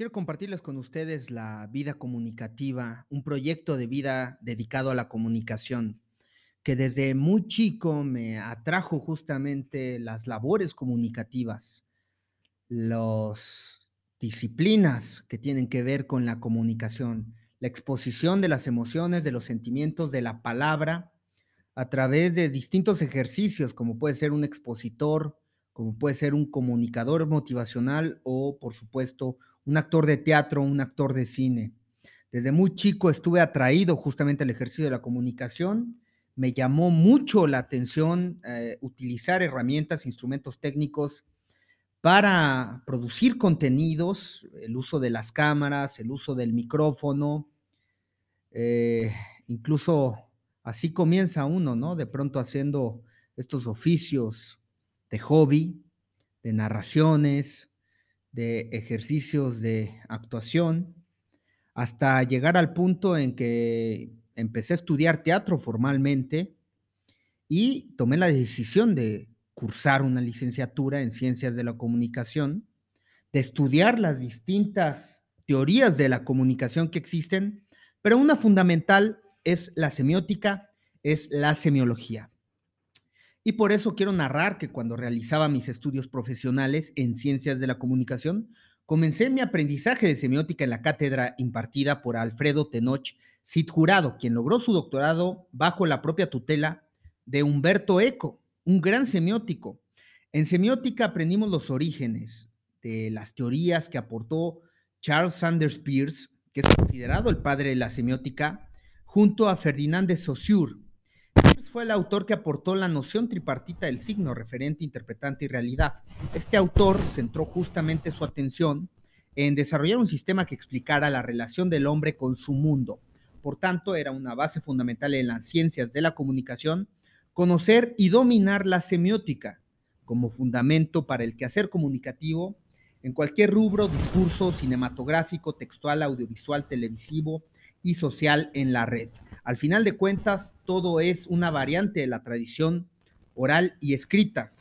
Quiero compartirles con ustedes la vida comunicativa, un proyecto de vida dedicado a la comunicación, que desde muy chico me atrajo justamente las labores comunicativas, las disciplinas que tienen que ver con la comunicación, la exposición de las emociones, de los sentimientos, de la palabra, a través de distintos ejercicios, como puede ser un expositor, como puede ser un comunicador motivacional o, por supuesto, un actor de teatro, un actor de cine. Desde muy chico estuve atraído justamente al ejercicio de la comunicación. Me llamó mucho la atención eh, utilizar herramientas, instrumentos técnicos para producir contenidos, el uso de las cámaras, el uso del micrófono, eh, incluso así comienza uno, ¿no? De pronto haciendo estos oficios de hobby, de narraciones, de ejercicios de actuación, hasta llegar al punto en que empecé a estudiar teatro formalmente y tomé la decisión de cursar una licenciatura en ciencias de la comunicación, de estudiar las distintas teorías de la comunicación que existen, pero una fundamental es la semiótica, es la semiología. Y por eso quiero narrar que cuando realizaba mis estudios profesionales en ciencias de la comunicación, comencé mi aprendizaje de semiótica en la cátedra impartida por Alfredo Tenoch Cid Jurado, quien logró su doctorado bajo la propia tutela de Humberto Eco, un gran semiótico. En semiótica aprendimos los orígenes de las teorías que aportó Charles Sanders Peirce, que es considerado el padre de la semiótica, junto a Ferdinand de Saussure, fue el autor que aportó la noción tripartita del signo, referente, interpretante y realidad. Este autor centró justamente su atención en desarrollar un sistema que explicara la relación del hombre con su mundo. Por tanto, era una base fundamental en las ciencias de la comunicación conocer y dominar la semiótica como fundamento para el quehacer comunicativo en cualquier rubro, discurso cinematográfico, textual, audiovisual, televisivo y social en la red. Al final de cuentas, todo es una variante de la tradición oral y escrita.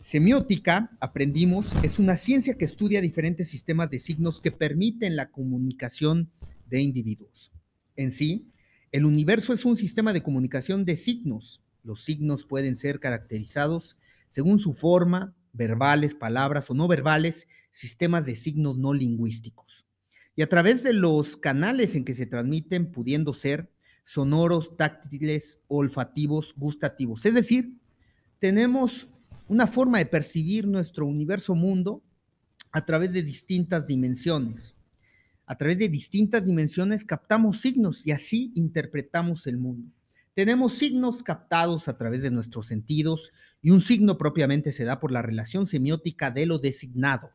Semiótica, aprendimos, es una ciencia que estudia diferentes sistemas de signos que permiten la comunicación de individuos. En sí, el universo es un sistema de comunicación de signos. Los signos pueden ser caracterizados según su forma, verbales, palabras o no verbales, sistemas de signos no lingüísticos. Y a través de los canales en que se transmiten, pudiendo ser sonoros, táctiles, olfativos, gustativos. Es decir, tenemos una forma de percibir nuestro universo mundo a través de distintas dimensiones. A través de distintas dimensiones captamos signos y así interpretamos el mundo. Tenemos signos captados a través de nuestros sentidos y un signo propiamente se da por la relación semiótica de lo designado,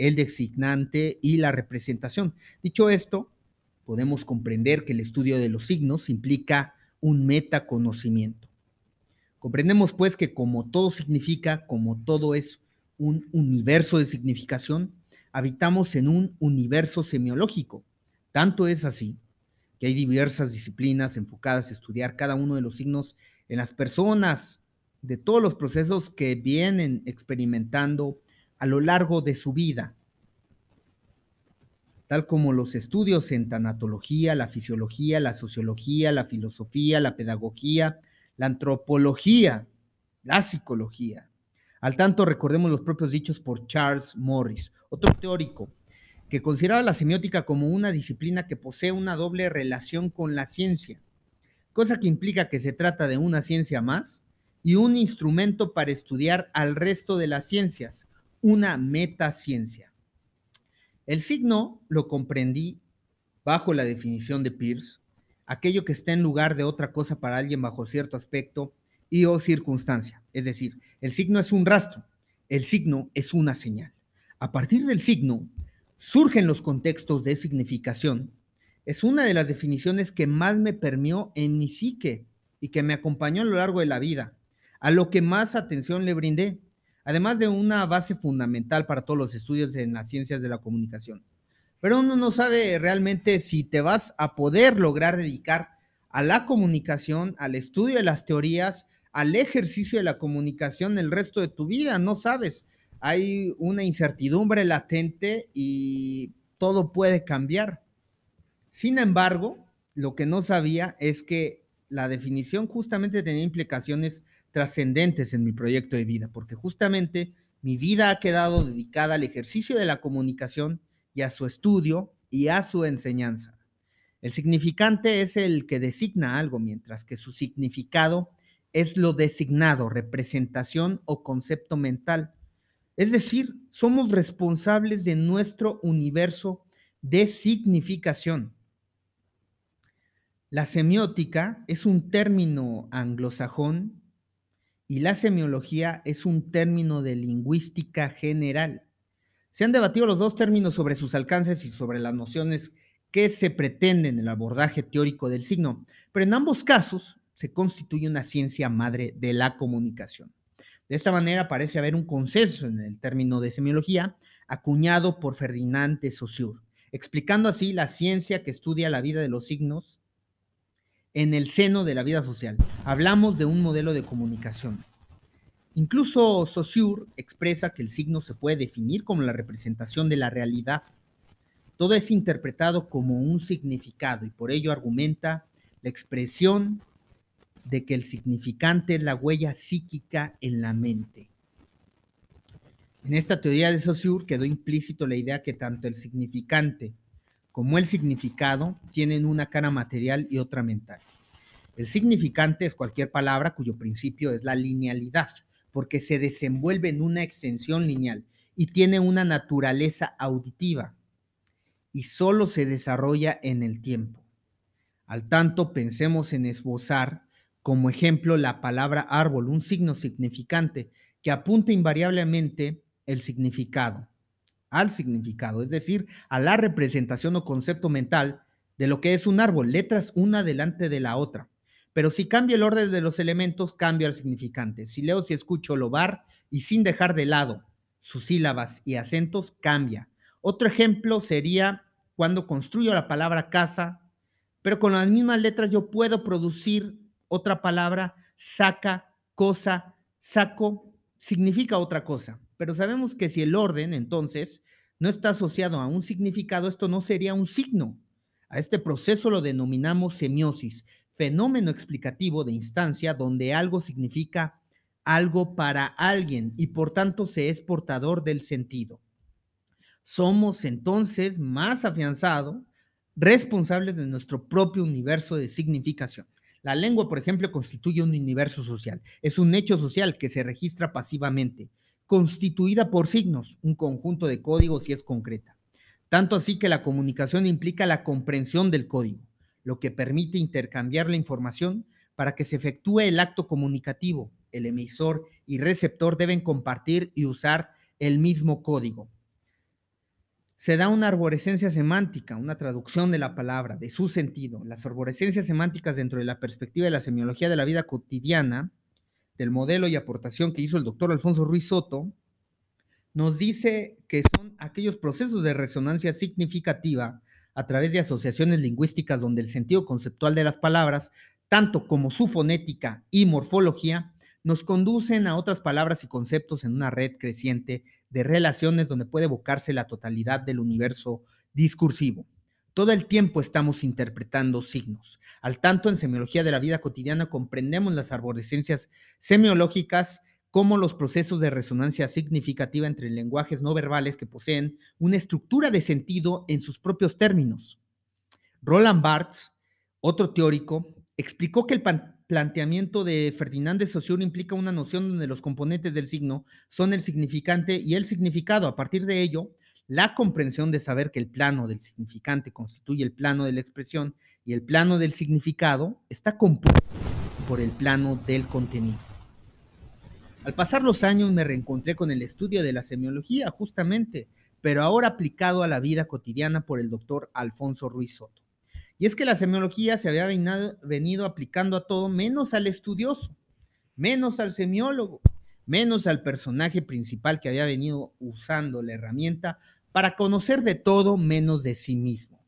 el designante y la representación. Dicho esto, podemos comprender que el estudio de los signos implica un metaconocimiento. Comprendemos pues que como todo significa, como todo es un universo de significación, habitamos en un universo semiológico. Tanto es así que hay diversas disciplinas enfocadas a estudiar cada uno de los signos en las personas, de todos los procesos que vienen experimentando a lo largo de su vida tal como los estudios en tanatología, la fisiología, la sociología, la filosofía, la pedagogía, la antropología, la psicología. Al tanto, recordemos los propios dichos por Charles Morris, otro teórico que consideraba la semiótica como una disciplina que posee una doble relación con la ciencia, cosa que implica que se trata de una ciencia más y un instrumento para estudiar al resto de las ciencias, una metaciencia. El signo lo comprendí bajo la definición de Peirce, aquello que está en lugar de otra cosa para alguien bajo cierto aspecto y o circunstancia. Es decir, el signo es un rastro, el signo es una señal. A partir del signo surgen los contextos de significación. Es una de las definiciones que más me permeó en mi psique y que me acompañó a lo largo de la vida, a lo que más atención le brindé además de una base fundamental para todos los estudios en las ciencias de la comunicación. Pero uno no sabe realmente si te vas a poder lograr dedicar a la comunicación, al estudio de las teorías, al ejercicio de la comunicación el resto de tu vida, no sabes. Hay una incertidumbre latente y todo puede cambiar. Sin embargo, lo que no sabía es que la definición justamente tenía implicaciones trascendentes en mi proyecto de vida, porque justamente mi vida ha quedado dedicada al ejercicio de la comunicación y a su estudio y a su enseñanza. El significante es el que designa algo, mientras que su significado es lo designado, representación o concepto mental. Es decir, somos responsables de nuestro universo de significación. La semiótica es un término anglosajón y la semiología es un término de lingüística general. Se han debatido los dos términos sobre sus alcances y sobre las nociones que se pretenden en el abordaje teórico del signo, pero en ambos casos se constituye una ciencia madre de la comunicación. De esta manera parece haber un consenso en el término de semiología acuñado por Ferdinand de Saussure, explicando así la ciencia que estudia la vida de los signos en el seno de la vida social. Hablamos de un modelo de comunicación. Incluso Saussure expresa que el signo se puede definir como la representación de la realidad todo es interpretado como un significado y por ello argumenta la expresión de que el significante es la huella psíquica en la mente. En esta teoría de Saussure quedó implícito la idea que tanto el significante como el significado tienen una cara material y otra mental. El significante es cualquier palabra cuyo principio es la linealidad, porque se desenvuelve en una extensión lineal y tiene una naturaleza auditiva y solo se desarrolla en el tiempo. Al tanto, pensemos en esbozar como ejemplo la palabra árbol, un signo significante que apunta invariablemente el significado, al significado, es decir, a la representación o concepto mental de lo que es un árbol, letras una delante de la otra. Pero si cambia el orden de los elementos, cambia el significante. Si leo, si escucho, lobar y sin dejar de lado sus sílabas y acentos, cambia. Otro ejemplo sería cuando construyo la palabra casa, pero con las mismas letras yo puedo producir otra palabra, saca, cosa, saco, significa otra cosa. Pero sabemos que si el orden, entonces, no está asociado a un significado, esto no sería un signo. A este proceso lo denominamos semiosis, fenómeno explicativo de instancia donde algo significa algo para alguien y por tanto se es portador del sentido somos entonces más afianzados, responsables de nuestro propio universo de significación. La lengua, por ejemplo, constituye un universo social. Es un hecho social que se registra pasivamente, constituida por signos, un conjunto de códigos y es concreta. Tanto así que la comunicación implica la comprensión del código, lo que permite intercambiar la información para que se efectúe el acto comunicativo. El emisor y receptor deben compartir y usar el mismo código se da una arborescencia semántica, una traducción de la palabra, de su sentido. Las arborescencias semánticas dentro de la perspectiva de la semiología de la vida cotidiana, del modelo y aportación que hizo el doctor Alfonso Ruiz Soto, nos dice que son aquellos procesos de resonancia significativa a través de asociaciones lingüísticas donde el sentido conceptual de las palabras, tanto como su fonética y morfología, nos conducen a otras palabras y conceptos en una red creciente de relaciones donde puede evocarse la totalidad del universo discursivo. Todo el tiempo estamos interpretando signos. Al tanto, en semiología de la vida cotidiana comprendemos las arborescencias semiológicas como los procesos de resonancia significativa entre lenguajes no verbales que poseen una estructura de sentido en sus propios términos. Roland Barthes, otro teórico, explicó que el planteamiento de Ferdinand de Saussure implica una noción donde los componentes del signo son el significante y el significado. A partir de ello, la comprensión de saber que el plano del significante constituye el plano de la expresión y el plano del significado está compuesto por el plano del contenido. Al pasar los años me reencontré con el estudio de la semiología, justamente, pero ahora aplicado a la vida cotidiana por el doctor Alfonso Ruiz Soto. Y es que la semiología se había venido aplicando a todo menos al estudioso, menos al semiólogo, menos al personaje principal que había venido usando la herramienta para conocer de todo menos de sí mismo.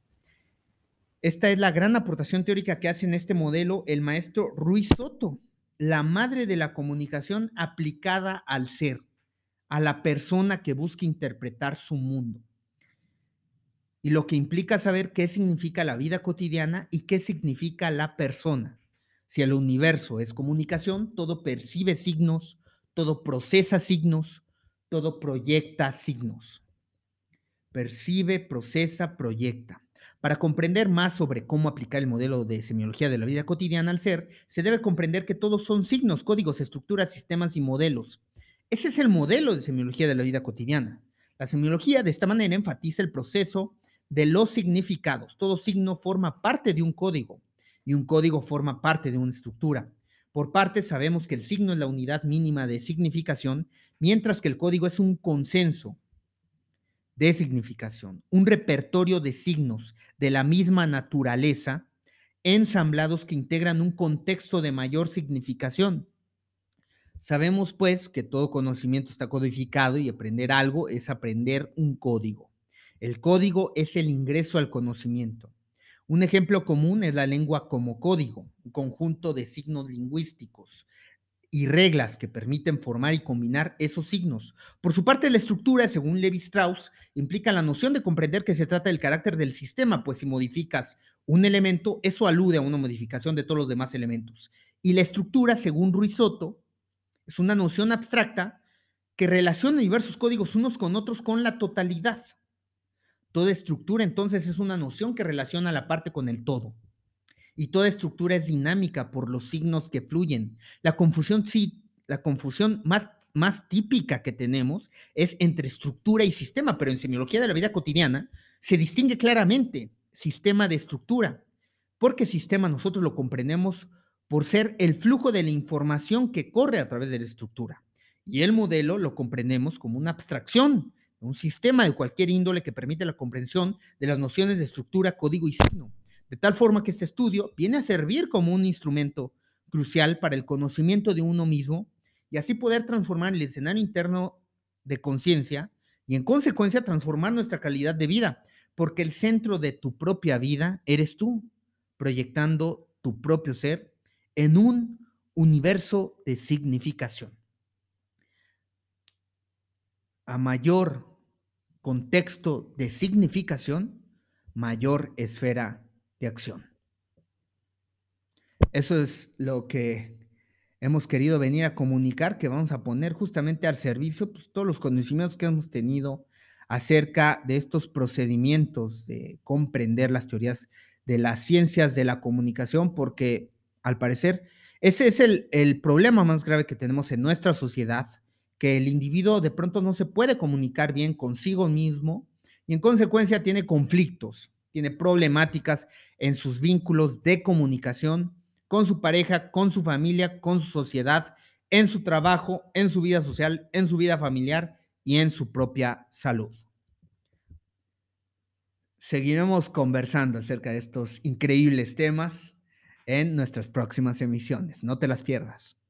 Esta es la gran aportación teórica que hace en este modelo el maestro Ruiz Soto, la madre de la comunicación aplicada al ser, a la persona que busca interpretar su mundo. Y lo que implica saber qué significa la vida cotidiana y qué significa la persona. Si el universo es comunicación, todo percibe signos, todo procesa signos, todo proyecta signos. Percibe, procesa, proyecta. Para comprender más sobre cómo aplicar el modelo de semiología de la vida cotidiana al ser, se debe comprender que todos son signos, códigos, estructuras, sistemas y modelos. Ese es el modelo de semiología de la vida cotidiana. La semiología de esta manera enfatiza el proceso de los significados. Todo signo forma parte de un código y un código forma parte de una estructura. Por parte sabemos que el signo es la unidad mínima de significación, mientras que el código es un consenso de significación, un repertorio de signos de la misma naturaleza, ensamblados que integran un contexto de mayor significación. Sabemos pues que todo conocimiento está codificado y aprender algo es aprender un código. El código es el ingreso al conocimiento. Un ejemplo común es la lengua como código, un conjunto de signos lingüísticos, y reglas que permiten formar y combinar esos signos. Por su parte, la estructura, según Levi Strauss, implica la noción de comprender que se trata del carácter del sistema, pues si modificas un elemento, eso alude a una modificación de todos los demás elementos. Y la estructura, según Ruiz Soto, es una noción abstracta que relaciona diversos códigos unos con otros con la totalidad. Toda estructura entonces es una noción que relaciona la parte con el todo y toda estructura es dinámica por los signos que fluyen. La confusión, sí, la confusión más, más típica que tenemos es entre estructura y sistema, pero en semiología de la vida cotidiana se distingue claramente sistema de estructura, porque sistema nosotros lo comprendemos por ser el flujo de la información que corre a través de la estructura. Y el modelo lo comprendemos como una abstracción, un sistema de cualquier índole que permite la comprensión de las nociones de estructura, código y signo. De tal forma que este estudio viene a servir como un instrumento crucial para el conocimiento de uno mismo y así poder transformar el escenario interno de conciencia y en consecuencia transformar nuestra calidad de vida, porque el centro de tu propia vida eres tú, proyectando tu propio ser en un universo de significación. A mayor contexto de significación, mayor esfera acción. Eso es lo que hemos querido venir a comunicar, que vamos a poner justamente al servicio pues, todos los conocimientos que hemos tenido acerca de estos procedimientos de comprender las teorías de las ciencias de la comunicación, porque al parecer ese es el, el problema más grave que tenemos en nuestra sociedad, que el individuo de pronto no se puede comunicar bien consigo mismo y en consecuencia tiene conflictos tiene problemáticas en sus vínculos de comunicación con su pareja, con su familia, con su sociedad, en su trabajo, en su vida social, en su vida familiar y en su propia salud. Seguiremos conversando acerca de estos increíbles temas en nuestras próximas emisiones. No te las pierdas.